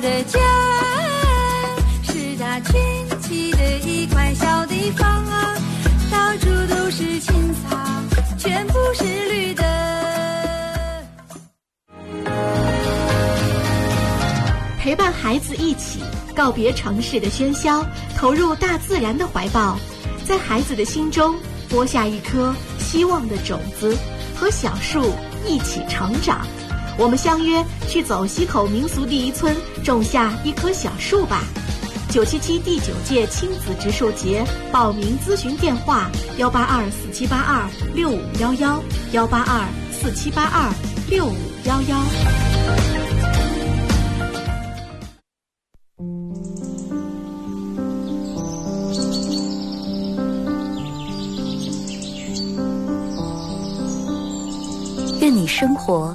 的。家是它群起的一块小地方啊，到处都是青草，全部是绿的。陪伴孩子一起告别城市的喧嚣，投入大自然的怀抱，在孩子的心中播下一颗希望的种子，和小树一起成长。我们相约去走西口民俗第一村，种下一棵小树吧。九七七第九届亲子植树节报名咨询电话：幺八二四七八二六五幺幺，幺八二四七八二六五幺幺。愿你生活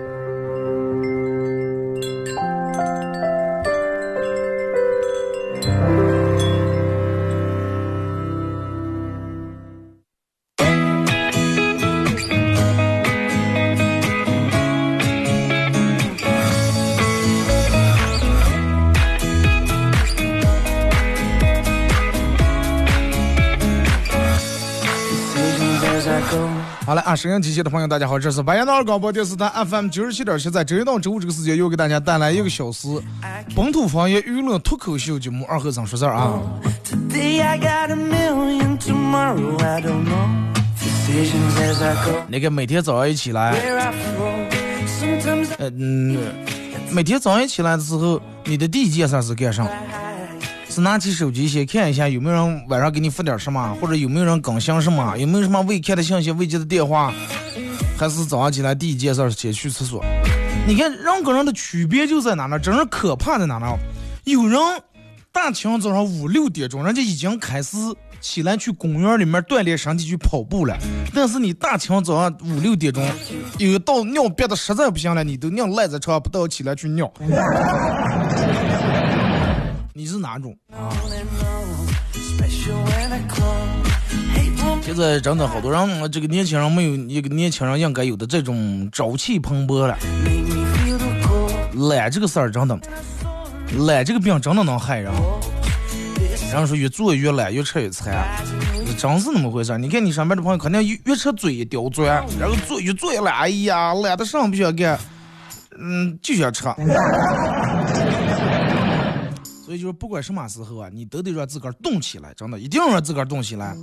啊，收音机前的朋友，大家好，这是白彦淖尔广播电视台 FM 九十七点七，在周一到周五这个时间，又给大家带来一个小时本土方言娱乐脱口秀节目《二和尚说事儿》啊。那个每天早上一起来，嗯，每天早上一起来的时候，你的第一件事是干啥？是拿起手机先看一下有没有人晚上给你发点什么，或者有没有人更新什么，有没有什么未看的信息、未接的电话，还是早上起来第一件事先去厕所？你看人跟人的区别就在哪呢？真是可怕在哪呢？有人大清早上五六点钟，人家已经开始起来去公园里面锻炼身体去跑步了，但是你大清早上五六点钟，有到尿憋的实在不行了，你都尿赖在床上不到起来去尿。你是哪种啊？现在真的好多人，这个年轻人没有一个年轻人应该有的这种朝气蓬勃了。懒这个事儿真的，懒这个病真的能害人。然后说越做越懒，越吃越馋，真是那么回事你看你身边的朋友，肯定越吃嘴一刁钻，然后做越做越懒，哎呀，懒得上不想干，嗯，就想吃。所以就是不管什么时候啊，你都得让自个儿动起来，真的一定要让自个儿动起来。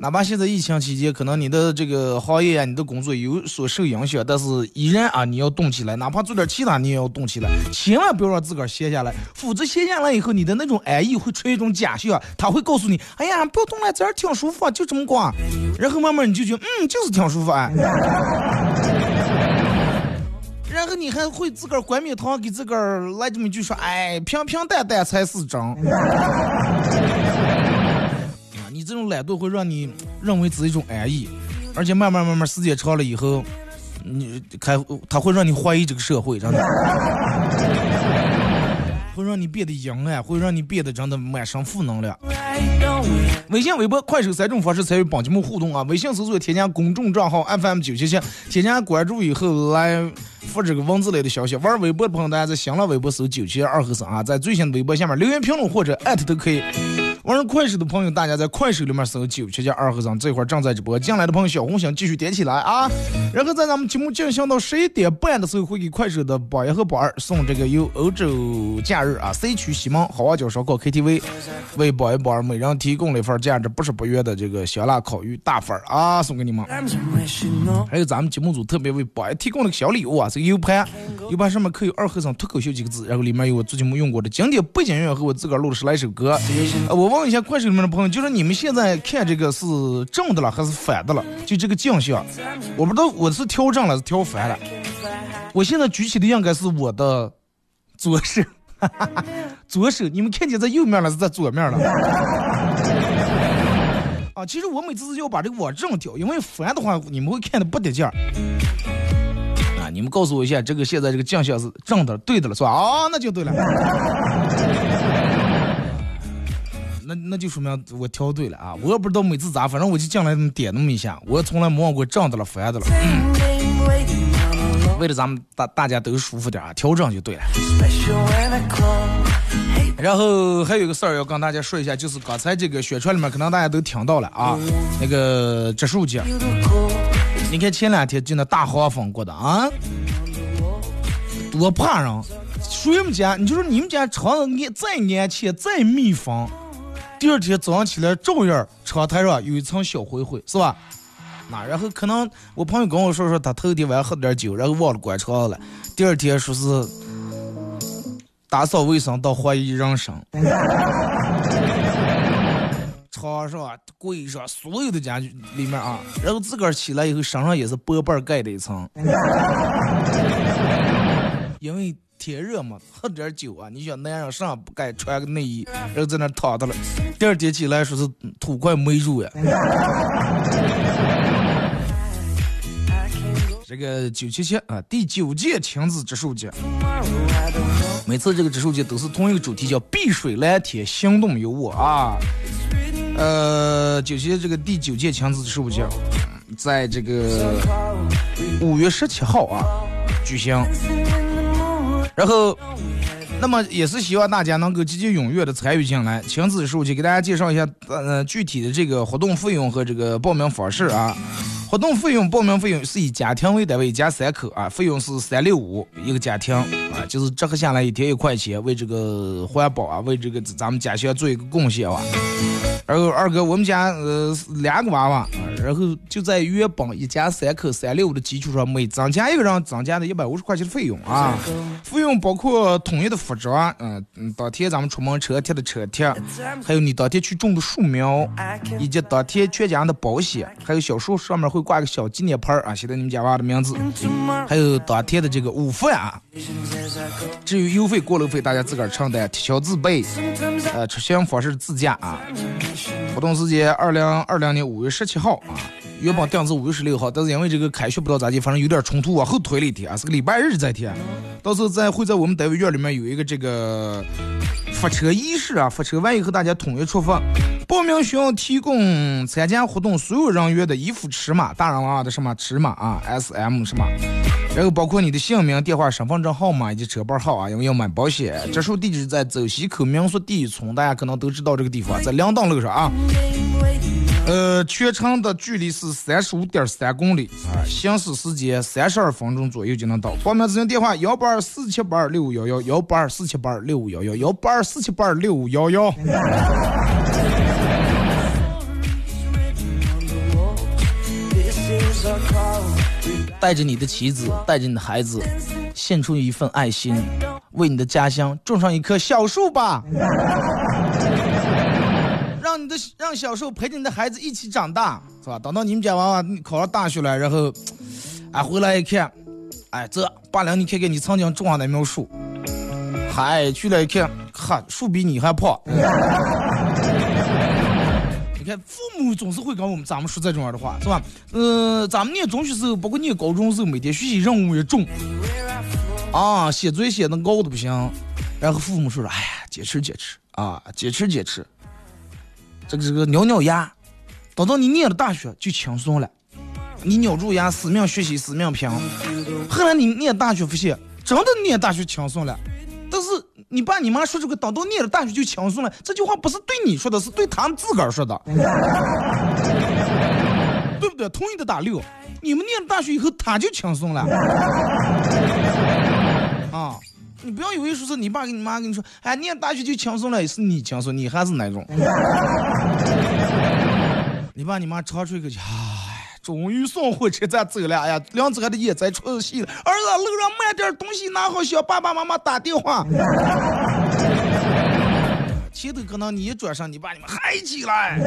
哪怕现在疫情期间，可能你的这个行业啊，你的工作有所受影响，但是依然啊，你要动起来。哪怕做点其他，你也要动起来，千万不要让自个儿闲下来，否则闲下来以后，你的那种安逸会出一种假象，他会告诉你，哎呀，不要动了，这儿挺舒服，就这么逛。然后慢慢你就觉得，嗯，就是挺舒服啊。然后你还会自个儿冠冕堂给自个儿来这么一句说，哎，平平淡淡才是真。啊，你这种懒惰会让你认为是一种安逸，而且慢慢慢慢时间长了以后，你开他会让你怀疑这个社会，真的，会让你变得阴暗，会让你变得真的满身负能量。微信、微博、快手三种方式参与本节目互动啊！微信搜索添加公众账号 FM 九七七，添加关注以后来复制个文字类的消息。玩微博的朋友，大家在新浪微博搜九七二和三啊，在最新的微博下面留言评论或者艾特都可以。玩快手的朋友，大家在快手里面搜九七加二和尚，这会儿正在直播。进来的朋友，小红心继续点起来啊！然后在咱们节目进行到十一点半的时候，会给快手的榜一和榜二送这个由欧洲假日啊 C 区西门好望角烧烤 KTV 为榜一榜二每人提供了一份价值不是不约的这个香辣烤鱼大份儿啊，送给你们。还有咱们节目组特别为榜一提供了个小礼物啊，这个 U 盘，U 盘上面刻有二和尚脱口秀几个字，然后里面有我最近没用过的经典背景音乐和我自个儿录的十来首歌。呃，我问一下快手里面的朋友，就是你们现在看这个是正的了还是反的了？就这个镜像，我不知道我是调正了是调反了。我现在举起的应该是我的左手，左手，你们看见在右面了是在左面了？啊，其实我每次是要把这个往正调，因为反的话你们会看的不得劲儿。啊，你们告诉我一下，这个现在这个镜像是正的对的了是吧？啊，那就对了。那那就说明我调对了啊！我也不知道每次咋，反正我就进来点那么一下，我从来没往过正的了、反的了。为了咱们大大家都舒服点啊，调整就对了。然后还有个事儿要跟大家说一下，就是刚才这个宣传里面可能大家都听到了啊，那个植树节，你看前两天就那大黄蜂过的啊，多怕人！谁们家？你就说你们家窗子安再安全再密封。第二天早上起来，照样窗台上有一层小灰灰，是吧？那然后可能我朋友跟我说说，他头天晚上喝点酒，然后忘了关窗了。第二天说是打扫卫生到怀疑人生，床上、柜上所有的家具里面啊，然后自个儿起来以后，身上也是薄薄盖的一层，因为。天热嘛，喝点酒啊！你想男人上不该穿个内衣，然后在那躺着了。第二天起来说是土块没入呀。这个九七七啊，第九届亲子植树节，每次这个植树节都是同一个主题，叫碧水蓝天，行动有我啊。呃，九七这个第九届亲子植树节，在这个五月十七号啊举行。然后，那么也是希望大家能够积极踊跃的参与进来。亲子书就给大家介绍一下，呃，具体的这个活动费用和这个报名方式啊。活动费用，报名费用是以家庭为单位，一家三口啊，费用是三六五一个家庭啊，就是折合下来一天一块钱，为这个环保啊，为这个咱们家乡做一个贡献啊。然后二哥，我们家呃两个娃娃，然后就在原本一家三口三六五的基础上，每增加一个人，增加的一百五十块钱的费用啊。费用包括统一的服装，嗯嗯，当天咱们出门车贴的车贴，还有你当天去种的树苗，以及当天全家的保险，还有小树上面会挂个小纪念牌啊，写的你们家娃的名字，还有当天的这个午饭啊。至于油费过路费，大家自个儿承担，贴销自备，呃，出行方式自驾啊。活动时间二零二零年五月十七号啊，原本定是五月十六号，但是因为这个开学不知道咋地，反正有点冲突，往后推了一天啊，是个礼拜日在天。到时候在会在我们单位院里面有一个这个发车仪式啊，发车完以后大家统一出发。报名需要提供参加活动所有人员的衣服尺码，大人娃的什么尺码啊，S M 什么，然后包括你的姓名、电话、身份证号码以及车牌号啊，因为要买保险。这处地址在走西口民宿第一村，大家可能都知道这个地方，在两档路上啊。呃，全程的距离是三十五点三公里啊，行驶时间三十二分钟左右就能到。报名咨询电话：幺八二四七八二六五幺幺，幺八二四七八二六五幺幺，幺八二四七八二六五幺幺。带着你的妻子，带着你的孩子，献出一份爱心，为你的家乡种上一棵小树吧。让你的让小树陪着你的孩子一起长大，是吧？等到你们家娃娃考上大学了，然后，哎，回来一看，哎，这爸娘，你看看你曾经种下那苗树，嗨，去了一看，哈，树比你还胖。你看，父母总是会跟我们咱们说这种样的话，是吧？嗯，咱们念中学时候，包括念高中时候，每天学习任务也重，啊，写作业写的高的不行。然后父母说说，哎呀，坚持坚持啊，坚持坚持。这个这个咬咬牙，等到你念了大学就轻松了。你咬住牙死命学习死命拼。后来你念大学发现，真的念大学轻松了。但是你爸你妈说这个等到念了大学就轻松了，这句话不是对你说的，是对他们自个儿说的，对不对？同意的打六。你们念了大学以后，他就轻松了。啊，你不要以为说是你爸跟你妈跟你说，哎，念大学就轻松了，是你轻松，你还是哪种？你爸你妈长出一口气，唉，终于送火车站走了，哎呀，梁子还得也在出戏了。儿子，路上买点东西拿好，向爸爸妈妈打电话。前头可能你一转身，你爸你妈嗨起来。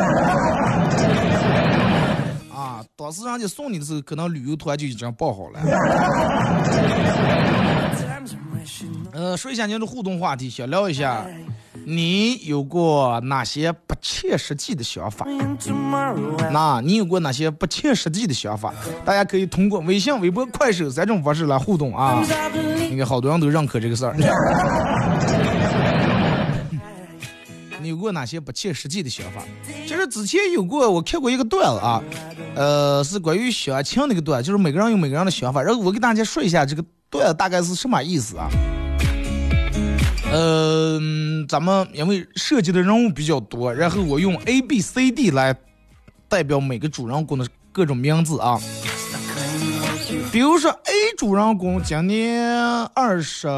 啊，当时人家送你的时候，可能旅游团就已经报好了。呃，说一下您的互动话题，想聊一下，你有过哪些不切实际的想法？那你有过哪些不切实际的想法？大家可以通过微信、微博、快手三种方式来互动啊。应该好多人都认可这个事儿。你有过哪些不切实际的想法？其实之前有过，我看过一个段子啊，呃，是关于相亲那个段，就是每个人有每个人的想法。然后我给大家说一下这个段啊大概是什么意思啊？呃，咱们因为涉及的人物比较多，然后我用 A、B、C、D 来代表每个主人公的各种名字啊。比如说 A 主人公今年二十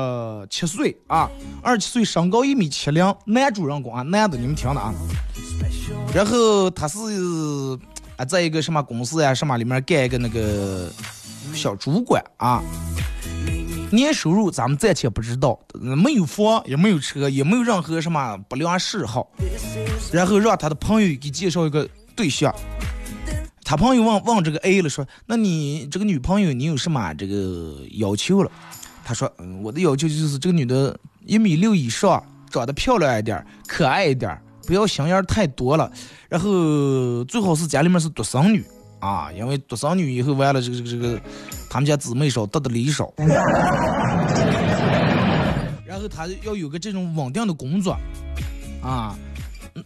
七岁啊，二十七岁，身高一米七零，男主人公啊，男的，你们听的啊。然后他是啊，在一个什么公司呀，什么里面干一个那个小主管啊。年收入咱们暂且不知道，没有房，也没有车，也没有任何什么不良嗜好。然后让他的朋友给介绍一个对象。他朋友问问这个 A 了，说：“那你这个女朋友你有什么这个要求了？”他说：“嗯，我的要求就是这个女的一米六以上，长得漂亮一点，可爱一点，不要心眼太多了。然后最好是家里面是独生女啊，因为独生女以后完了这个这个这个。”他们家姊妹少，得的礼少。然后他要有个这种稳定的工作，啊，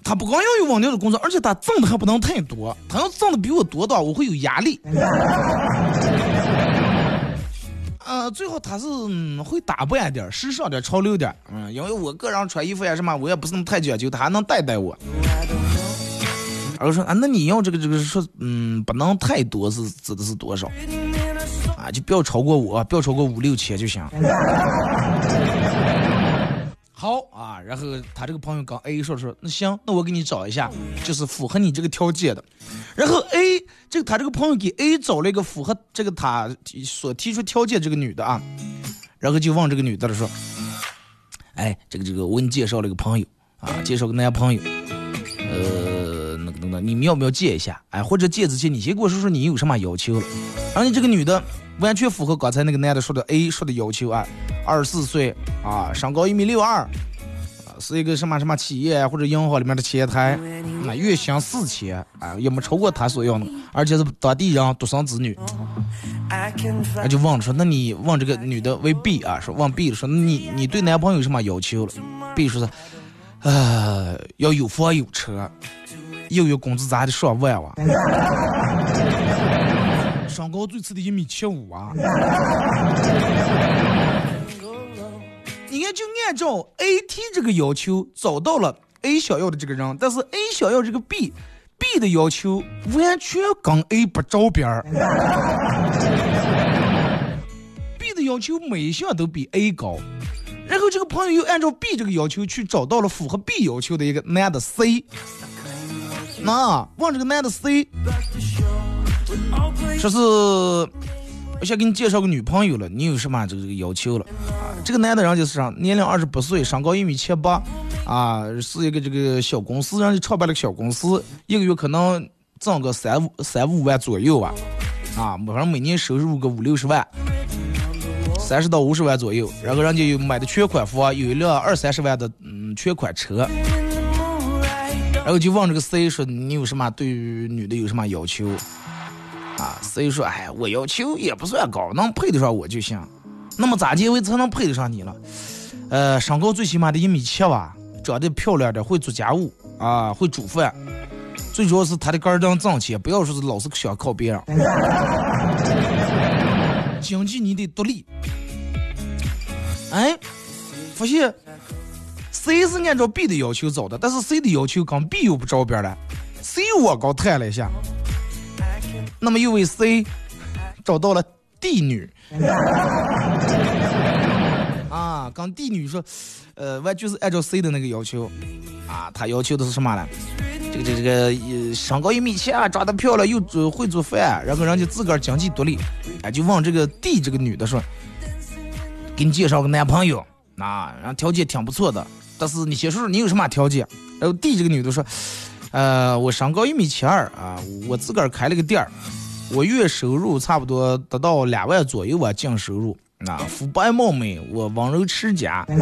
他不光要有稳定的工作，而且他挣的还不能太多。他要挣的比我多的话，我会有压力。呃，最后他是会打扮点，时尚点，潮流点。嗯，因为我个人穿衣服呀什么，我也不是那么太讲究，他还能带带我。我说啊，那你要这个这个说，嗯，不能太多，是指的是多少？就不要超过我，不要超过五六千就行。好啊，然后他这个朋友跟 A 说说，那行，那我给你找一下，就是符合你这个条件的。然后 A 这个他这个朋友给 A 找了一个符合这个他所提出条件这个女的啊，然后就问这个女的了说，哎，这个这个我给你介绍了一个朋友啊，介绍个男朋友，呃，你们要不要借一下？哎，或者借之前你先跟我说说你有什么要求了。然后你这个女的。完全符合刚才那个男的说的 A 说的要求啊，二十四岁啊，身高一米六二，是一个什么什么企业或者银行里面的前台，啊，月薪四千啊，也没超过他所要的，而且是当地人，独生子女。那就问说，那你问这个女的为 B 啊，说问 B 说，你你对男朋友有什么要求了？B 说是，呃，要有房有车，又有工资，咋的上万哇。身高最次的一米七五啊！你看，就按照 A T 这个要求找到了 A 想要的这个人，但是 A 想要这个 B，B 的要求完全跟 A 不着边儿。B 的要求每一项都比 A 高，然后这个朋友又按照 B 这个要求去找到了符合 B 要求的一个男的 C，那问这个男的 C。说是我想给你介绍个女朋友了，你有什么这个这个要求了？啊，这个男的人就是啥年龄二十八岁，身高一米七八，啊，是一个这个小公司，人家创办了个小公司，一个月可能挣个三五三五万左右吧，啊，反正每年收入个五六十万，三十到五十万左右。然后人家有买的全款房，有一辆二三十万的嗯全款车。然后就问这个 C 说你有什么对于女的有什么要求？啊，，C 说，哎，我要求也不算高，能配得上我就行。那么咋结为才能配得上你了？呃，身高最起码得一米七吧，长得漂亮点，会做家务啊，会煮饭，最主要是他的肝儿当挣钱，不要说是老是想靠别人。经济你得独立。哎，发现 C 是按照 B 的要求走的，但是 C 的要求跟 B 又不着边了。C 我高探了一下，那么又为 C 找到了 D 女。啊，跟 D 女说，呃，完就是按照 C 的那个要求，啊，他要求的是什么呢？这个这个这个，身高一米七啊，长得漂亮，又做会做饭，然后人家自个儿经济独立，哎，就问这个 D 这个女的说，给你介绍个男朋友，啊，然后条件挺不错的，但是你先说说你有什么条件？然后第这个女的说，呃，我身高一米七二啊，我自个儿开了个店儿，我月收入差不多得到两万左右吧，净收入。啊肤白貌美，我温柔持家。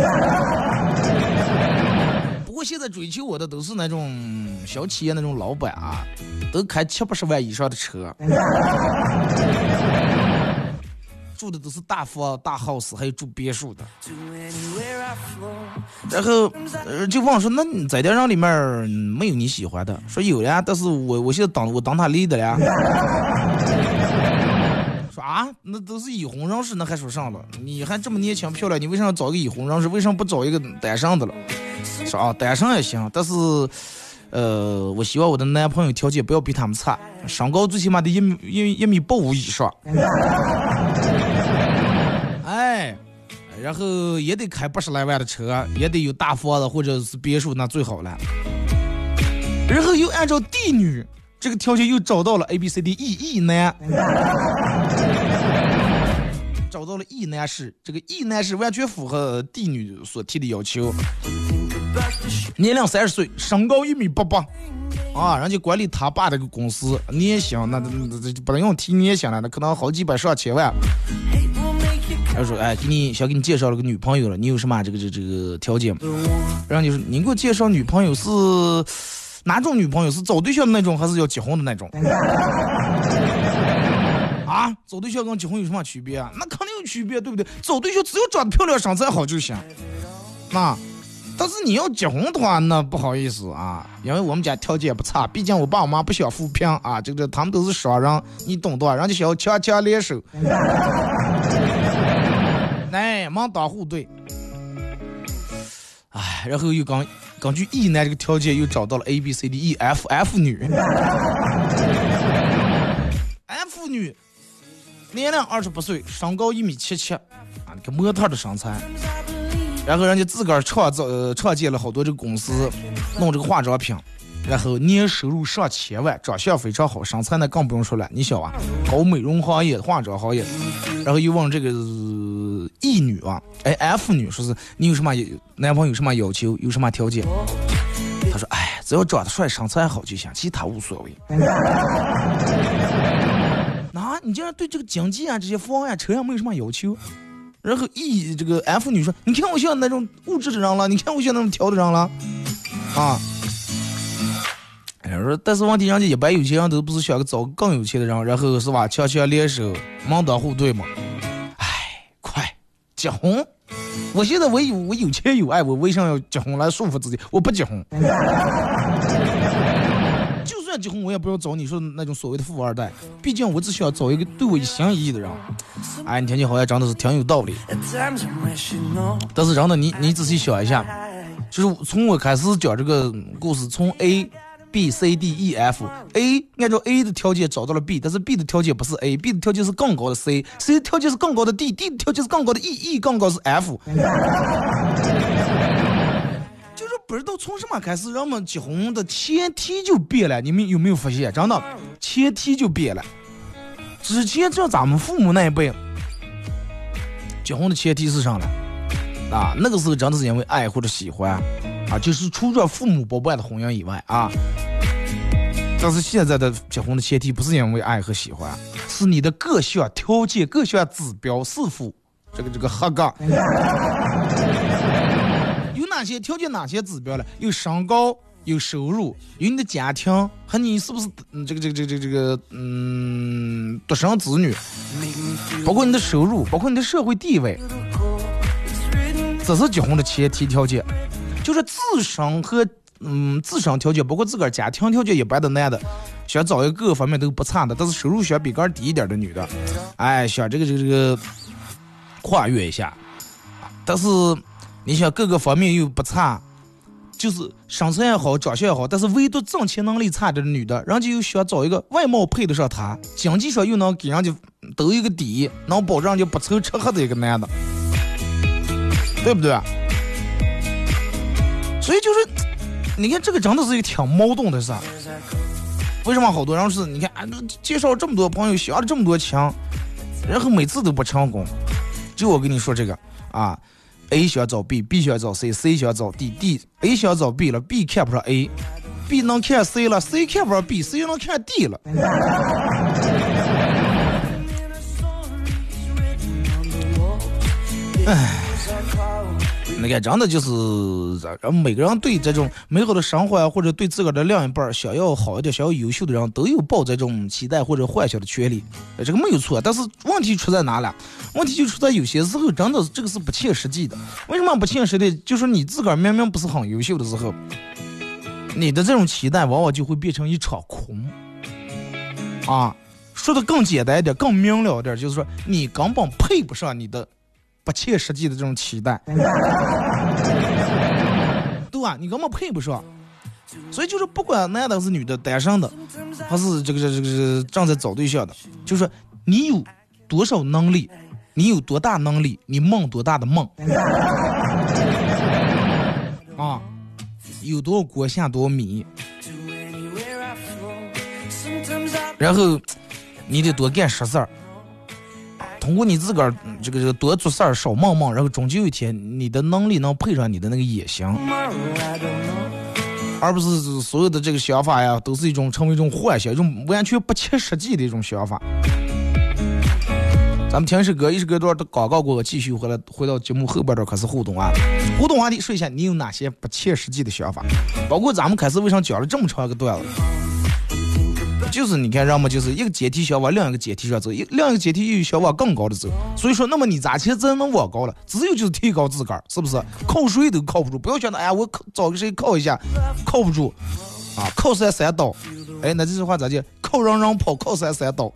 不过现在追求我的都是那种小企业那种老板啊，都开七八十万以上的车，住的都是大房大 house，还有住别墅的。然后呃就问说，那你在店人里面没有你喜欢的？说有呀，但是我我现在当我当他离的了。说啊，那都是已婚人士，那还说上了？你还这么年轻漂亮，你为啥要找个已婚人士？为什么不找一个单身的了？说啊，单身也行，但是，呃，我希望我的男朋友条件不要比他们差，身高最起码得一米一一米八五以上。然后也得开八十来万的车，也得有大房子或者是别墅，那最好了。然后又按照帝女。这个条件又找到了 A B C D E E 男，找到了 E 男士，这个 E 男士完全符合 D 女所提的要求，年龄三十岁，身高一米八八，啊，人家管理他爸这个公司，年薪那那那不能用提你也想了，那可能好几百上千万。他说：“哎，给你想给你介绍了个女朋友了，你有什么这个这这个条件？然后你说你给我介绍女朋友是。”哪种女朋友是找对象的那种，还是要结婚的那种？啊，找对象跟结婚有什么区别啊？那肯定有区别，对不对？找对象只要长得漂亮、身材好就行。那，但是你要结婚的话，那不好意思啊，因为我们家条件也不差，毕竟我爸我妈不想扶贫啊，这个他们都是商人，你懂的，人家想要强强联手，哎，门当户对。哎，然后又刚根据 E 男这个条件，又找到了 A B C D E F F 女。F 女，年龄二十八岁，身高一米七七，啊，你个模特的身材。然后人家自个儿创造呃创建了好多这个公司，弄这个化妆品，然后年收入上千万，长相非常好，身材那更不用说了。你想啊，搞美容行业、化妆行业，然后又问这个。E 女啊，哎，F 女说是你有什么男朋友有什么要求，有什么条件？他说，哎，只要长得帅，身材好就行，其他无所谓。那你竟然对这个经济啊、这些房啊、车呀没有什么要求？然后 E 这个 F 女说，你看我像那种物质的人了，你看我像那种条的人了，啊？哎，说但是问题人家一般有钱人都不是想找更有钱的人，然后是吧？强强联手，门当户对嘛。结婚，我现在我有我有钱有爱，我为啥要结婚来束缚自己？我不结婚，就算结婚，我也不要找你说那种所谓的富二代。毕竟我只需要找一个对我一心一意的人。哎，你听起好像真的是挺有道理。但是真的，你你仔细想一下，就是从我开始讲这个故事，从 A。B C D E F A 按照 A 的条件找到了 B，但是 B 的条件不是 A，B 的条件是更高的 C，C 的条件是更高的 D，D 的条件是更高的 E，E 更高是 F。就是不知道从什么开始，人们结婚的前提就变了。你们有没有发现？真的，前提就变了。之前像咱们父母那一辈，结婚的前提是啥呢？啊，那个时候真的是因为爱或者喜欢。啊，就是除了父母包办的婚姻以外啊，但是现在的结婚的前提不是因为爱和喜欢，是你的各项条件、各项指标是否这个这个合格。有哪些条件、哪些指标呢？有身高、有收入、有你的家庭和你是不是这个这个这个这个这个嗯独生子女，包括你的收入，包括你的社会地位，这是结婚的前提条件。就是自身和嗯自身条件，包括自个儿家庭条件一般的男的，想找一个各个方面都不差的，但是收入想比个儿低一点的女的，哎，想这个这个这个跨越一下，但是你想各个方面又不差，就是身材也好，长相也好，但是唯独挣钱能力差的女的，人家又想找一个外貌配得上她，经济上又能给人家兜一个底，能保证人家不愁吃喝的一个男的，对不对？所以就是，你看这个真的是一个挺矛盾的事。为什么好多人是？你看啊，都介绍这么多朋友，学了这么多枪，然后每次都不成功。就我跟你说这个啊，A 想找 B，B 想找 C，C 想找 D，D，A 想找 B 了，B 看不上 A，B 能看 C 了，C 看不上 B，C 能看 D 了。唉。那个，真的就是，人每个人对这种美好的生活啊，或者对自个儿的另一半儿想要好一点、想要优秀的人，都有抱这种期待或者幻想的权利，这个没有错。但是问题出在哪了？问题就出在有些时候，真的这个是不切实际的。为什么不切实际？就是你自个儿明明不是很优秀的时候，你的这种期待往往就会变成一场空。啊，说的更简单一点、更明了点，就是说你根本配不上你的。不切实际的这种期待，对吧？你根本配不上，所以就是不管男的是女的，单身的，还是这个这个这个正在找对象的，就是你有多少能力，你有多大能力，你梦多大的梦，啊，有多少锅下多少米，然后你得多干实事儿。通过你自个儿这个这个多做事儿少梦梦，然后终究有一天你的能力能配上你的那个野心，而不是所有的这个想法呀，都是一种成为一种幻想，一种完全不切实际的一种想法。咱们听一首歌，一首歌段的广告过后，继续回来回到节目后半段开始互动啊！互动话题，说一下你有哪些不切实际的想法，包括咱们开始为啥讲了这么长一个段子。就是你看，人们就是一个阶梯想往另一个阶梯上走，一另一个阶梯又想往更高的走。所以说，那么你咋才真能往高了？只有就是提高自个儿，是不是？靠谁都靠不住，不要想着哎呀，我靠找个谁靠一下，靠不住啊！靠山山倒，哎，那这句话咋就？靠人人跑，靠山山倒。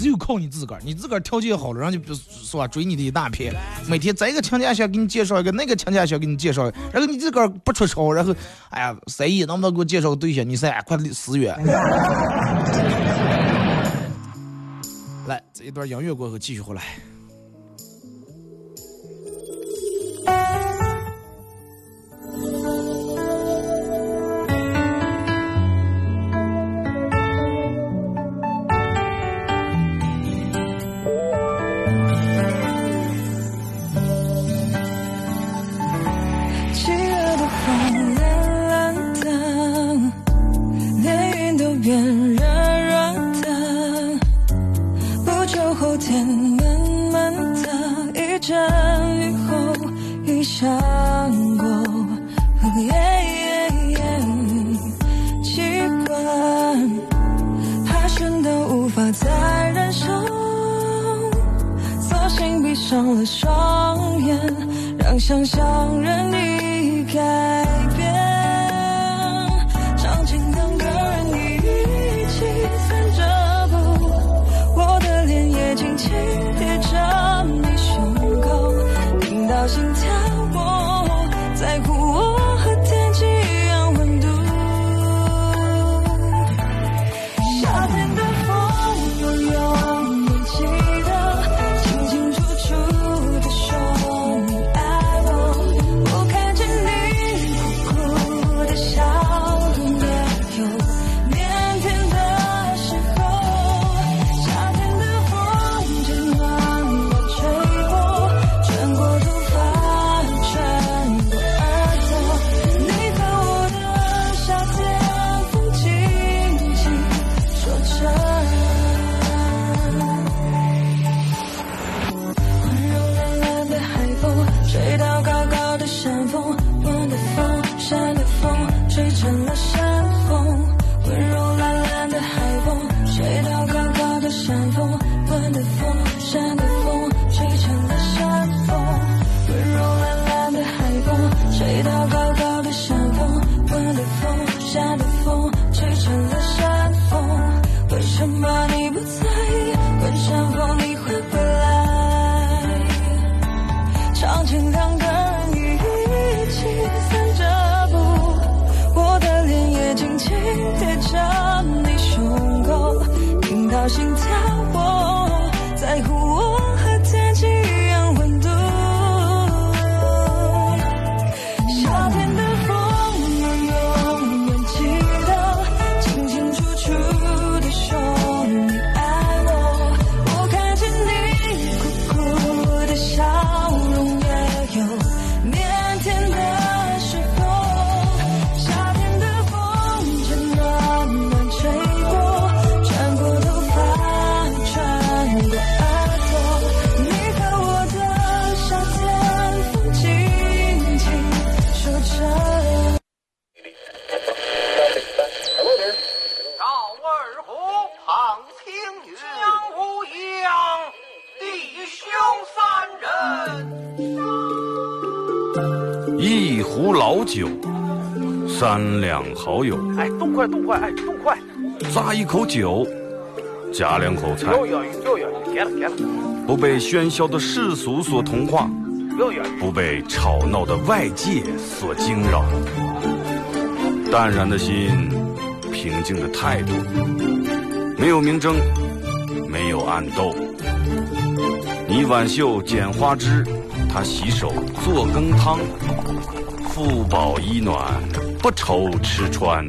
只有靠你自个儿，你自个儿条件好了，人家就是吧追你的一大片。每天这个亲家想给你介绍一个，那个亲家想给你介绍一个，然后你自个儿不出丑，然后哎呀，三姨能不能给我介绍个对象？你三快死远。来，这一段音乐过后继续回来。雨后一想过耶耶耶奇怪怕升到无法再忍受索性闭上了双眼让想象任你改 i without 动快，哎，动快！咂一口酒，夹两口菜，不被喧嚣的世俗所同化。不被吵闹的外界所惊扰，淡然的心，平静的态度，没有明争，没有暗斗。你挽袖剪花枝，他洗手做羹汤，腹饱衣暖，不愁吃穿，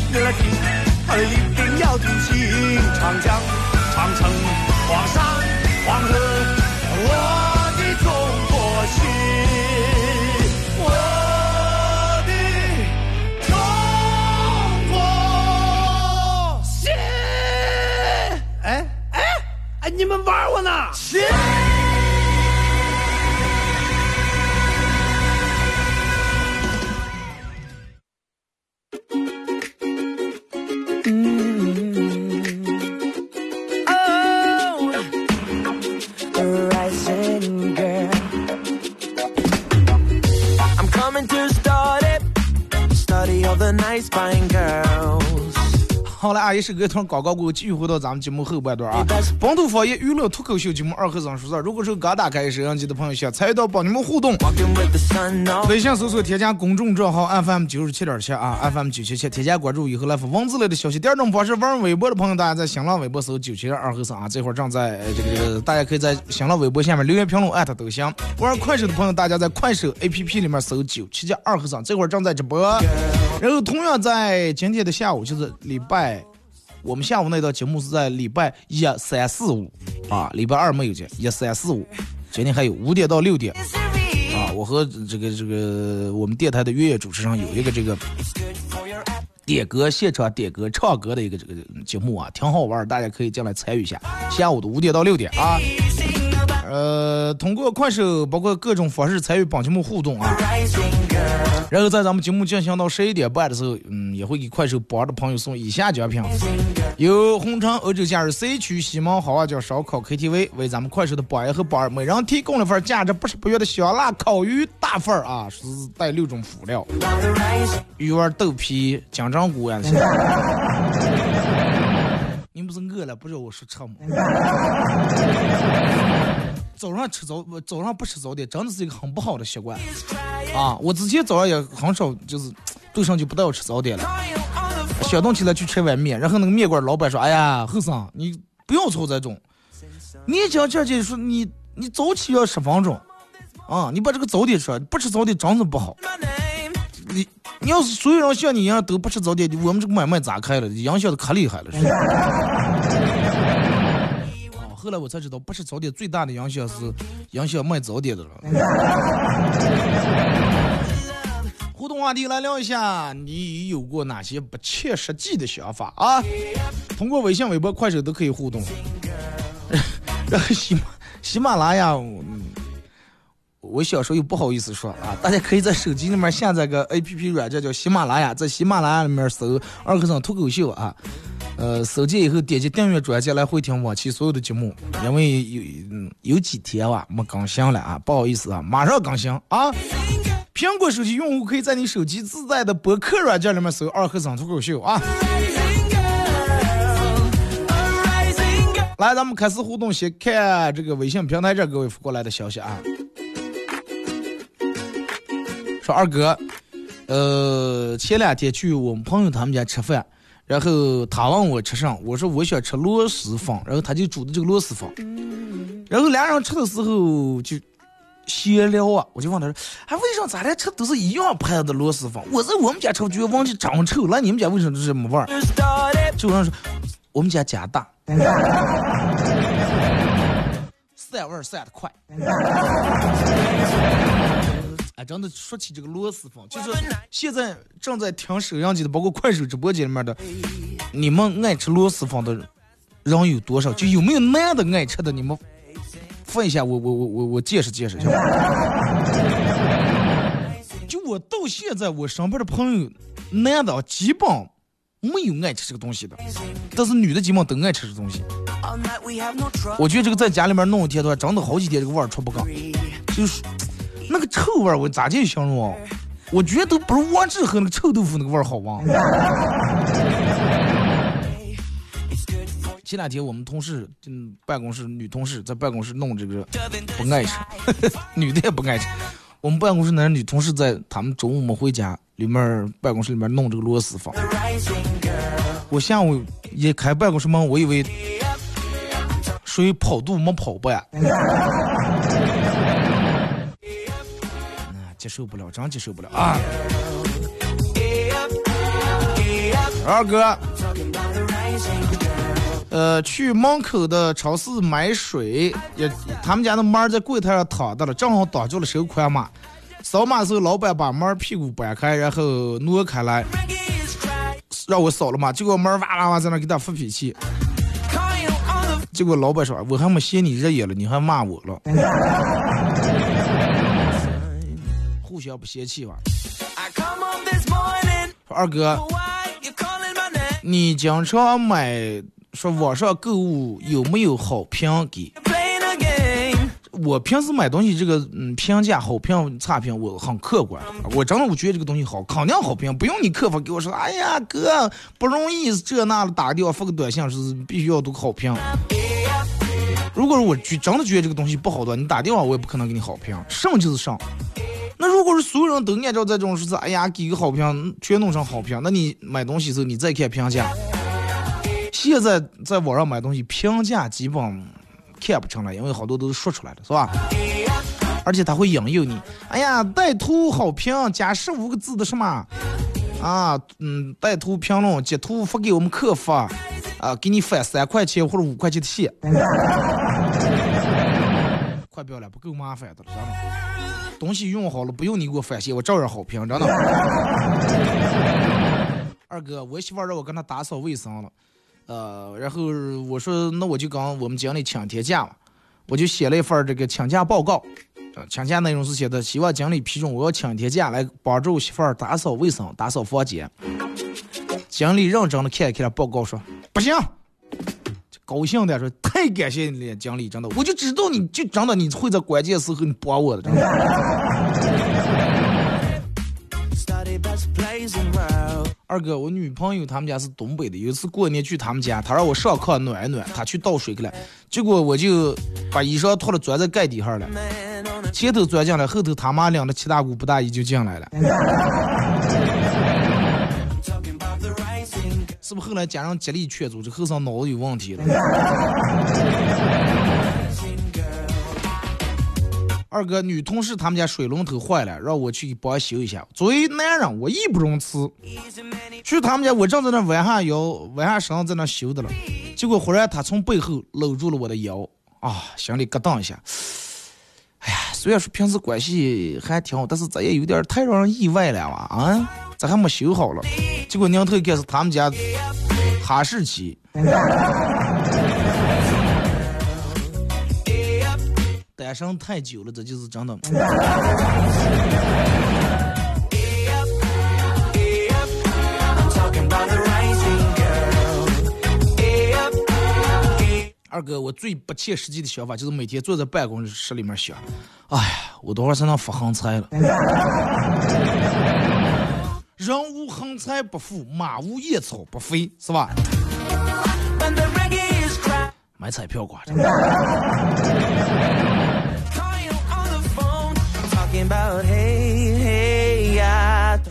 你来听，他的一定要听清。长江、长城、黄山、黄河，我的中国心，我的中国心。哎哎哎，你们玩我呢？好了，阿姨是个段广告过后，继续回到咱们节目后半段啊。本土方言娱乐脱口秀节目二和尚说事儿。如果是刚打开摄像机的朋友，想参与到帮你们互动.微信搜索添加公众账号 FM 九十七点七啊，FM 九七七，添加关注以后来发文字类的消息。第二种方式，玩微博的朋友，大家在新浪微博搜九七点二和尚啊，这会儿正在呃这个这个，大家可以在新浪微博下面留言评论艾特都行。玩快手的朋友，大家在快手 APP 里面搜九七七二和尚，这会儿正在直播。然后同样在今天的下午，就是礼拜。我们下午那档节目是在礼拜一、三、四、五啊，礼拜二没有节，一、三、四、五，今天还有五点到六点啊。我和这个这个我们电台的月月主持上有一个这个点歌现场点歌唱歌的一个这个节目啊，挺好玩，大家可以进来参与一下。下午的五点到六点啊，呃，通过快手包括各种方式参与帮节目互动啊。然后在咱们节目进行到十一点半的时候，嗯，也会给快手帮的朋友送以下奖品：由红城欧洲假日 C 区西门好啊叫烧烤 KTV 为咱们快手的榜一和榜二每人提供了份价值不是不元的香辣烤鱼大份啊，是带六种辅料，鱼丸、豆皮、金针菇呀。你不是饿了不知道我说吃吗？早上吃早，早上不吃早点，真的是一个很不好的习惯啊！我之前早上也很少，就是对上就不带我吃早点了。想动起来去吃碗面，然后那个面馆老板说：“哎呀，后生，你不要做这种，你讲这就说你你早起要十分钟啊，你把这个早点吃，不吃早点真的不好。你你要是所有人像你一样都不吃早点，我们这个买卖咋开了？影响的可厉害了。是啊，后来我才知道，不吃早点最大的影响是影响卖早点的了。互动话题来聊一下，你有过哪些不切实际的想法啊？通过微信、微博、快手都可以互动。然 后喜马喜马拉雅，嗯我小时候又不好意思说啊，大家可以在手机里面下载个 A P P 软件叫喜马拉雅，在喜马拉雅里面搜“二和尚脱口秀”啊，呃，搜见以后点击订阅专辑来回听往期所有的节目，因为有有几天哇没更新了啊，不好意思啊，马上更新啊。苹果手机用户可以在你手机自带的博客软件里面搜“二和尚脱口秀”啊。来，咱们开始互动，先看这个微信平台这各位发过来的消息啊。说二哥，呃，前两天去我们朋友他们家吃饭，然后他问我吃啥，我说我想吃螺蛳粉，然后他就煮的这个螺蛳粉，然后俩人吃的时候就闲聊啊，我就问他说，哎，为啥咱俩吃都是一样牌子的螺蛳粉？我在我们家吃，觉得忘记长臭了，你们家为什么这么味儿？就有人说，我们家家大。散味散的快。哎，真的说起这个螺蛳粉，就是 现在正在听收音机的，包括快手直播间里面的，你们爱吃螺蛳粉的人有多少？就有没有男的爱吃的？你们发一下，我我我我我见识见识，行吧？就我到现在，我身边的朋友，男的基本没有爱吃这个东西的，但是女的基本都爱吃这东西。我觉得这个在家里面弄一天的话，真的好几天这个味儿出不干，就是那个臭味儿，我咋去形容啊？我觉得都不是王致和那个臭豆腐那个味儿好闻。前两天我们同事，嗯，办公室女同事在办公室弄这个不爱吃，女的也不爱吃。我们办公室那女同事在他们中午没回家，里面办公室里面弄这个螺蛳粉。我下午一开办公室门，我以为属于跑肚没跑吧呀。接受不了，真接受不了啊！二哥，呃，去门口的超市买水，也他们家的门在柜台上躺着了，正好挡住了收款码。扫码时候，老板把门屁股掰开，然后挪开来，让我扫了码。结果门哇哇哇在那给他发脾气。结果老板说：“我还没嫌你热眼了，你还骂我了。”互相不嫌弃吧。二哥，你经常买说网上购物有没有好评给？我平时买东西这个嗯评价好评差评我很客观，我真的我觉得这个东西好，肯定好评，不用你客服给我说，哎呀哥不容易这那的，打个电话发个短信是必须要读好评。如果我觉真的觉得这个东西不好的，你打电话我也不可能给你好评，上就是上。那如果是所有人都按照这种说是，哎呀给个好评，全弄成好评，那你买东西时候你再看评价。现在在网上买东西评价基本看不成了，因为好多都是说出来的，是吧？而且他会引诱你，哎呀带图好评加十五个字的什么啊，嗯带图评论截图发给我们客服啊，给你返三块钱或者五块钱的钱。快不要了，不够麻烦的了，知道吗？东西用好了，不用你给我返现，我照样好评，真的。二哥，我媳妇让我跟她打扫卫生了，呃，然后我说那我就跟我们经理请天假嘛，我就写了一份这个请假报告，呃，请假内容是写的，希望经理批准我要请天假来帮助媳妇打扫卫生、打扫房间。经理认真的看了看报告，说不行。高兴的说：“太感谢你了，经理，真的，我就知道你就真的你会在关键时候你帮我的，真的。”二哥，我女朋友他们家是东北的，有一次过年去他们家，她让我上炕暖一暖，她去倒水去了，结果我就把衣裳脱了钻在盖底下了，前头钻进来，后头他妈领着七大姑八大姨就进来了。是不是后来家人极力劝阻，这后生脑子有问题了？二哥，女同事他们家水龙头坏了，让我去帮修一下。作为男人，我义不容辞。去他们家，我正在那弯下腰、弯下身在那修的了，结果忽然他从背后搂住了我的腰，啊，心里咯噔一下。哎呀，虽然说平时关系还挺好，但是这也有点太让人意外了哇！啊，咋还没修好了？结果拧头一看是他们家哈士奇，单身太久了，这就是真的。二哥，我最不切实际的想法就是每天坐在办公室里面想，哎呀，我多会儿才能发横财了？人无横财不富，马无夜草不肥，是吧？买彩票挂着。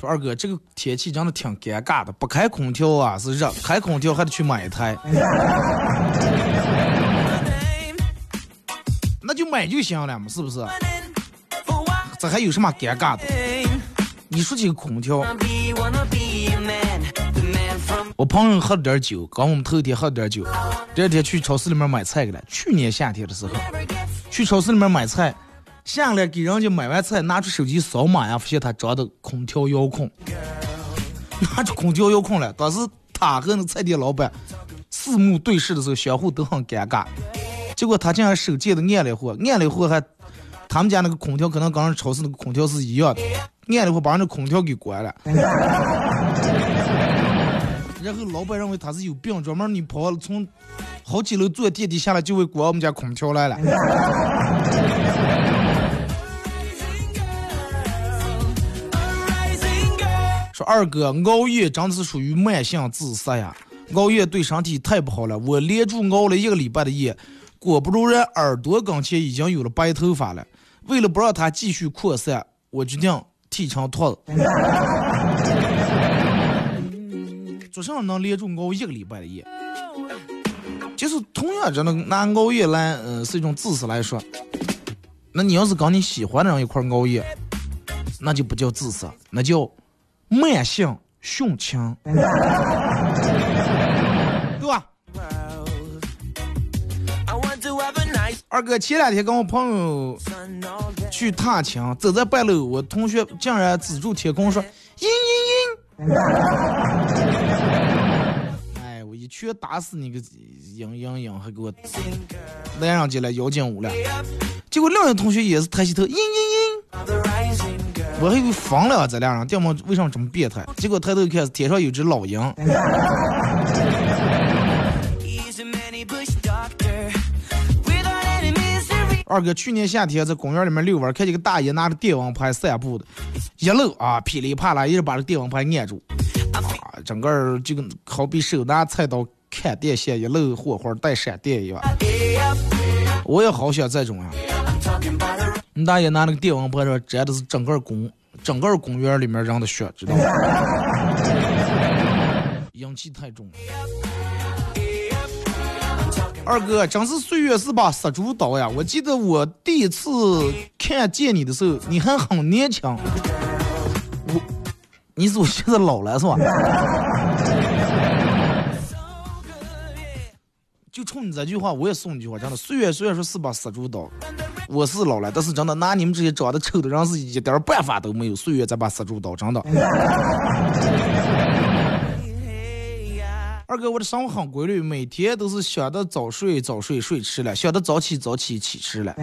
说二哥，这个天气真的挺尴尬的，不开空调啊是热，开空调还得去买一台。那就买就行了嘛，是不是？这还有什么尴尬的？你说起个空调，我朋友喝了点酒，刚我们头一天喝了点酒，第二天去超市里面买菜去了。去年夏天的时候，去超市里面买菜，下来给人家买完菜，拿出手机扫码呀，发现他装的空调遥控，拿出空调遥控了。当时他和那菜店老板四目对视的时候，相互都很尴尬。结果他竟然手贱的按了一会，按了一会还，他们家那个空调可能跟人超市那个空调是一样的，按了一会把人家空调给关了。然后老板认为他是有病，专门你跑从好几楼坐电梯下来就会关我们家空调来了。说二哥熬夜真的是属于慢性自杀呀，熬夜对身体太不好了。我连住熬了一个礼拜的夜，果不其然耳朵跟前已经有了白头发了。为了不让它继续扩散，我决定剃成秃子。做啥能连住熬一个礼拜的夜？就是同样真的拿熬夜来，嗯、是一种自私来说，那你要是跟你喜欢的人一块熬夜，那就不叫自私，那叫慢性殉情，对吧？二哥前两天跟我朋友去踏青，走在半路，我同学竟然指住天空说：“嘤嘤嘤！”哎，我一拳打死你个嘤嘤嘤，还给我拦上去了，幺进屋了。结果另一个同学也是抬起头，嘤嘤嘤。我还以为疯了，这俩人，爹妈为什么这么变态？结果抬头一看，天上有只老鹰。二哥去年夏天在公园里面遛弯，看见个大爷拿着电蚊拍散步的，一路啊噼里啪啦，一直把这电蚊拍按住，啊，整个儿就跟好比手拿菜刀砍电线，一路火花带闪电一样。我也好想这种啊。你大爷拿那个电蚊拍上沾的是整个公整个公园里面人的血，知道吗？阳气太重了。二哥，真是岁月是把杀猪刀呀！我记得我第一次看见你的时候，你还很年轻。你是我现在老了是吧？就冲你这句话，我也送你句话，真的，岁月虽然说是把杀猪刀，我是老了，但是真的拿你们这些长得丑的人是一点办法都没有。岁月这把杀猪刀，真的。二哥，我的生活很规律，每天都是想的早睡早睡睡迟了，想的早起早起起迟了，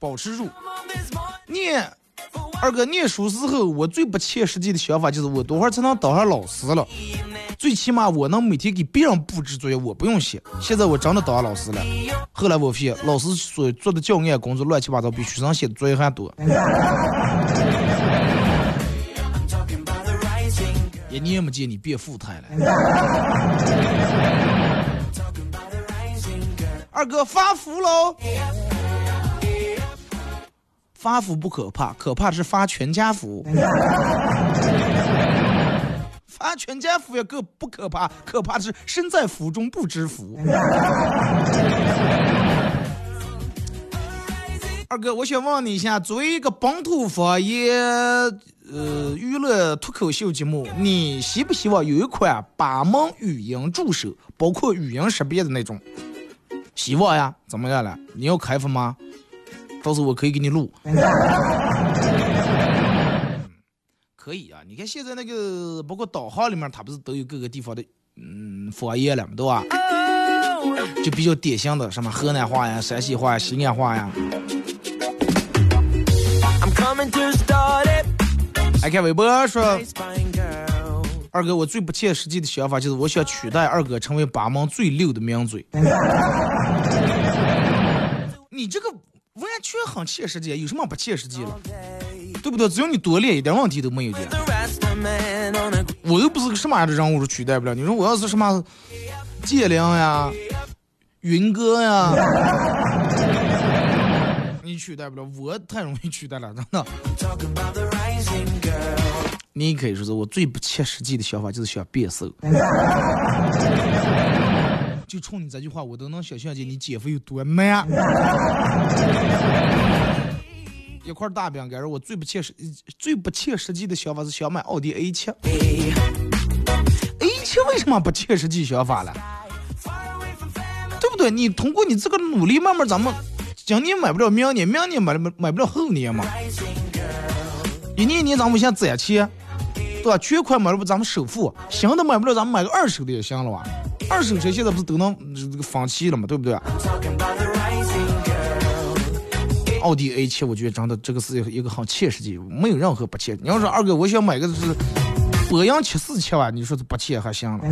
保持住。念二哥念书时候，我最不切实际的想法就是我多会儿才能当上老师了，最起码我能每天给别人布置作业，我不用写。现在我真的当上老师了，后来我发现老师所做的教案工作乱七八糟，比学生写的作业还多。一年没见你变富态了，二哥发福喽！发福不可怕，可怕的是发全家福。发全家福也个不可怕，可怕的是身在福中不知福。二哥，我想问你一下，作为一个本土方言呃娱乐脱口秀节目，你希不希望有一款八门语音助手，包括语音识别的那种？希望呀，怎么样了？你要开发吗？到时候我可以给你录。可以啊，你看现在那个包括导航里面，它不是都有各个地方的嗯方言了嘛，对吧？就比较典型的什么河南话呀、山西话呀、西安话呀。I'm coming to start it. 爱看微博说，Fine girl. 二哥，我最不切实际的想法就是，我想取代二哥成为八门最溜的名嘴。你这个完全很切实际，有什么不切实际了？对不对？只要你多练，一点问题都没有的。我又不是个什么样的人物是取代不了。你说我要是什么建良呀、云哥呀，你取代不了，我太容易取代了，真的。你可以说是我最不切实际的想法，就是想变瘦。就冲你这句话，我都能想象见你姐夫有多 man。一块大饼干，我最不切实最不切实际的想法是想买奥迪 A 七。A 七为什么不切实际想法了？对不对？你通过你自个努力，慢慢咱们今年买不了明年，明年买买买不了后年嘛。一年一年咱们先攒钱，对吧？全款买了不咱们首付，新的买不了咱们买个二手的也行了吧？二手车现在不是都能这个放弃了嘛，对不对？奥迪 A 七，我觉得真的这个是一个很切实际，没有任何不切。你要说二哥，我想买个是博洋七四七万，你说是不切还行了。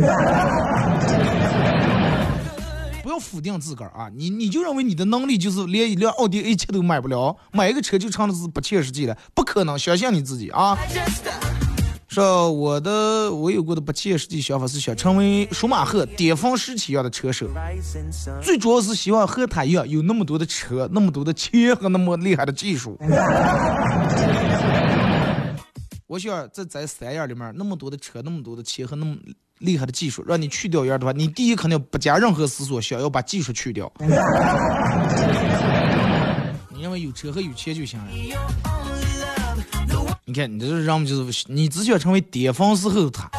不要否定自个儿啊！你你就认为你的能力就是连一辆奥迪 A 七都买不了，买一个车就成了是不切实际了，不可能，相信你自己啊！说我的我有过的不切实际想法是想成为舒马赫巅峰时期一样的车手，最主要是希望和他一样有那么多的车，那么多的钱和那么厉害的技术。我想在在三样里面，那么多的车，那么多的钱和那么厉害的技术，让你去掉一样的话，你第一肯定不加任何思索，想要把技术去掉。你认为有车和有钱就行了？你看，你这是让我们就是你只想成为巅峰时候的他，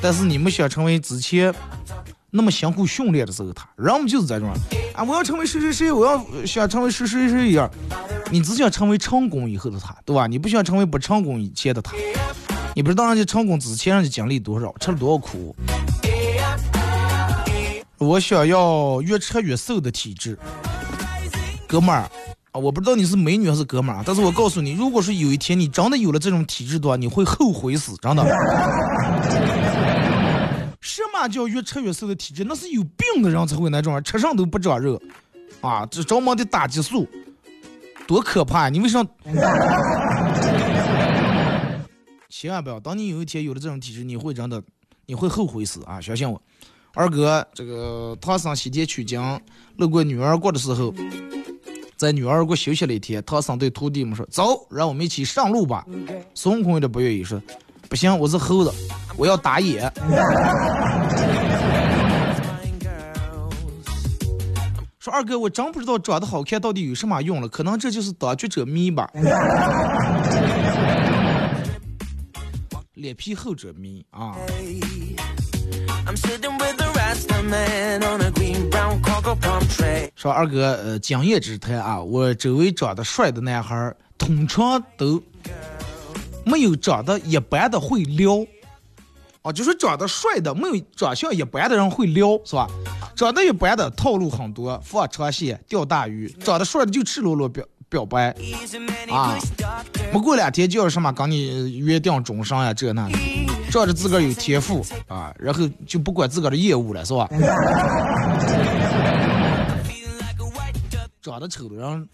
但是你们想成为之前那么辛苦训练的时候他，人们就是这种啊！我要成为谁谁谁，我要想成为谁谁谁一样，你只想成为成功以后的他，对吧？你不想成为不成功以前的他。你不知道人家成功之前人家经历多少，吃了多少苦。我想要越吃越瘦的体质，哥们儿！我不知道你是美女还是哥们儿啊，但是我告诉你，如果是有一天你真的有了这种体质的话，你会后悔死，真的。什么叫越吃越瘦的体质？那是有病的人才会那种，吃上都不长肉，啊，这着忙的打激素，多可怕！你为啥？千万不要，当你有一天有了这种体质，你会真的，你会后悔死啊！相信我。二哥，这个唐僧西天取经路过女儿国的时候，在女儿国休息了一天，唐僧对徒弟们说：“走，让我们一起上路吧。”孙悟空有点不愿意，说：“不行，我是猴子，我要打野。”说二哥，我真不知道长得好看到底有什么用了，可能这就是当局者迷吧。脸皮厚者迷啊说二哥，呃，经验之谈啊，我周围长得帅的男孩儿通常都没有长得一般的会撩。哦，就是长得帅的没有长相一般的人会撩，是吧？长得一般的套路很多，放长线钓大鱼；长得帅的就赤裸裸表表白。啊没过两天就要什么跟你约定终生呀，这那的，仗着自个儿有天赋啊，然后就不管自个儿的业务了，是吧？长得丑的人，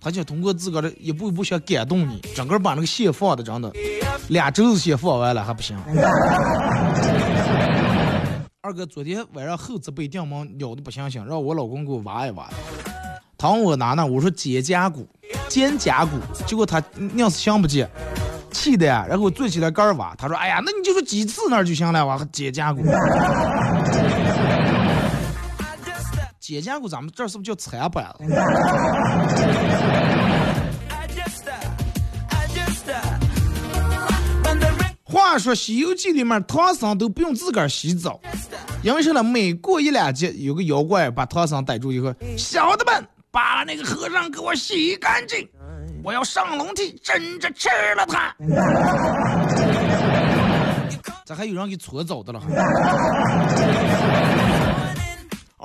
他就通过自个儿的一步一步想感动你，整个把那个线放的真的，俩周子线放完了还不行。二哥昨天晚上后脊背电门咬的不行行，让我老公给我挖一挖。他问我哪呢？我说肩胛骨，肩胛骨。结果他硬是想不起，气的呀。然后我坐起来杆儿挖，他说：“哎呀，那你就说几次那儿就行了，挖肩胛骨。”肩胛骨咱们这儿是不是叫残板子？话说《西游记》里面唐僧都不用自个儿洗澡，因为啥呢？每过一两集，有个妖怪把唐僧逮住以后，小的们把那个和尚给我洗干净，我要上龙梯真着吃了他。咋还有人给搓澡的了。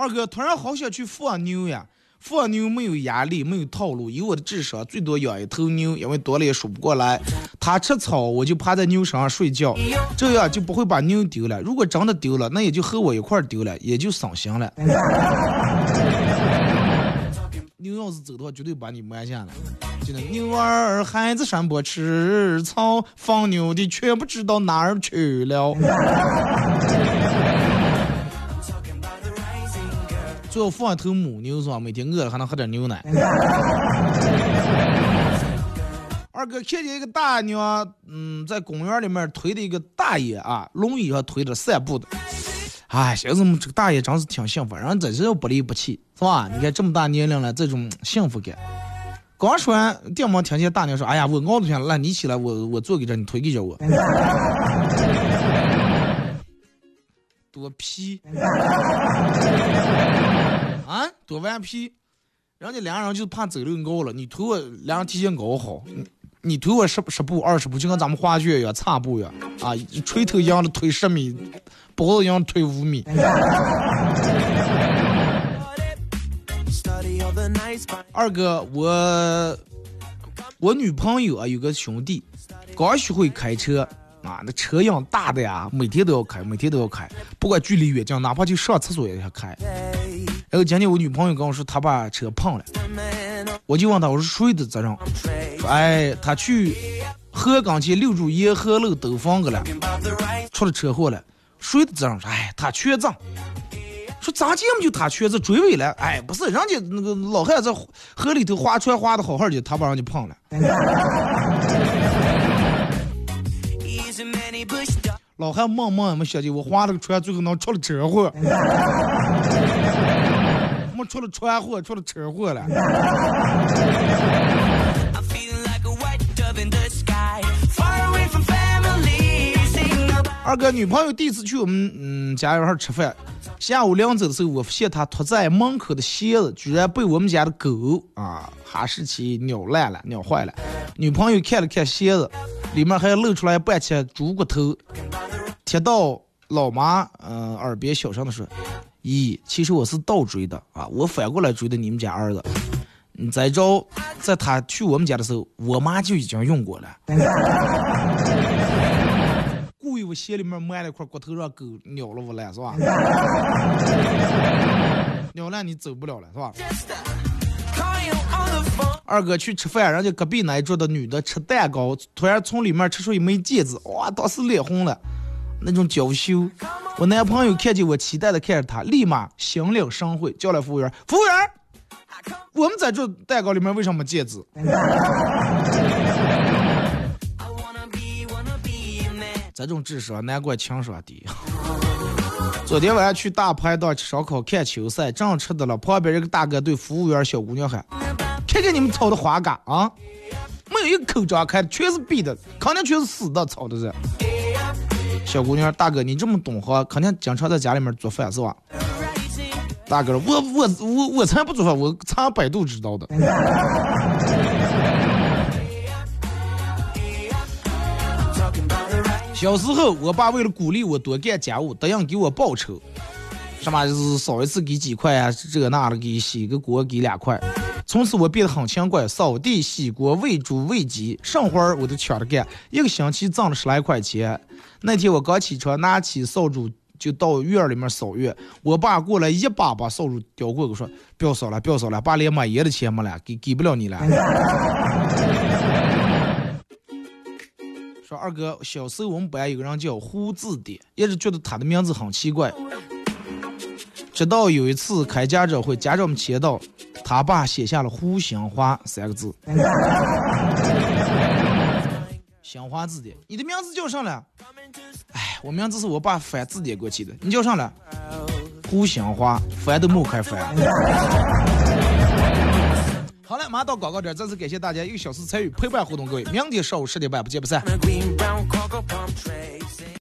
二哥突然好想去放牛呀！放牛没有压力，没有套路，以我的智商，最多养一头牛，因为多了也数不过来。它吃草，我就趴在牛身上睡觉，这样就不会把牛丢了。如果真的丢了，那也就和我一块丢了，也就省心了。牛要是走的话，绝对把你埋下了。真的，牛儿孩子山坡吃草，放牛的却不知道哪儿去了。最后放一头母牛是吧？每天饿了还能喝点牛奶。二哥看见一个大娘，嗯，在公园里面推的一个大爷啊，轮椅上推着散步的。哎，寻思这个大爷真是挺幸福，人真是不离不弃，是吧？你看这么大年龄了，这种幸福感。刚说完，电门听见大娘说：“哎呀，我熬不下来，你起来，我我坐给这，你推给着我。” 多皮 啊，多顽皮！人家两人就是怕走路高了，你推我，两人提前搞好，你你推我十十步二十步，就跟咱们滑雪一样，差步一样啊，锤头一样的推十米，包子一样推五米。二哥，我我女朋友啊有个兄弟，刚学会开车啊，那车样大的呀，每天都要开，每天都要开，不管距离远近，哪怕就上厕所也要开。然后今天我女朋友跟我说，她把车碰了，我就问她，我说谁的责任？哎，她去河岗前六柱沿河路兜风去了，出了车祸了，谁的责任？说哎，他全责。说咋见不就他瘸子追尾了？哎，不是，人家那个老汉在河里头划船划的好好的，他把人家碰了。老汉梦梦也没想起我划了个船，最后能出了车祸。没出了船祸，出了车祸了。二哥，女朋友第一次去我们嗯家一块吃饭，下午临走的时候，我发现她拖在门口的鞋子居然被我们家的狗啊哈士奇咬烂了、咬坏了。女朋友看了看鞋子，里面还露出来半截猪骨头，贴到老妈嗯耳边小声的说：“咦，其实我是倒追的啊，我反过来追的你们家儿子。你再着，在他去我们家的时候，我妈就已经用过了。”我鞋里面埋了一块骨头，让狗咬了我了，是吧？咬烂你走不了了，是吧？二哥去吃饭，人家隔壁那一桌的女的吃蛋糕，突然从里面吃出一枚戒指，哇，当时脸红了，那种娇羞。我男朋友看见我，期待的看着他，立马心领神会，叫来服务员，服务员，我们在这蛋糕里面为什么戒指？这种智商难怪情商低。昨天晚上去大排档吃烧烤看球赛，正吃的了，旁边一个大哥对服务员小姑娘喊：“看看你们炒的花蛤啊，没有一个口张开的，全是闭的，肯定全是死的炒的是。”小姑娘，大哥你这么懂行，肯定经常在家里面做饭是吧？大哥，我我我我才不做饭，我查百度知道的。小时候，我爸为了鼓励我多干家务，答应给我报酬，什么就是扫一次给几块啊，这那的给洗个锅给两块。从此我变得很勤快，扫地、洗锅、喂猪、喂鸡，什活我都抢着干，一个星期挣了十来块钱。那天我刚起床，拿起扫帚就到院里面扫院，我爸过来一把把扫帚叼过，我说不要扫了，不要扫了，爸连买盐的钱没了，给给不了你了。说二哥，小时候我们班有个人叫胡字典，一直觉得他的名字很奇怪。直到有一次开家长会，家长们签到，他爸写下了“胡兴华”三个字。兴华字典，你的名字叫啥了？哎，我名字是我爸翻字典给我起的。你叫啥了？胡兴华，翻都没开翻。好了，马上到广告点，再次感谢大家一个小时参与陪伴互动，各位，明天上午十点半不见不散。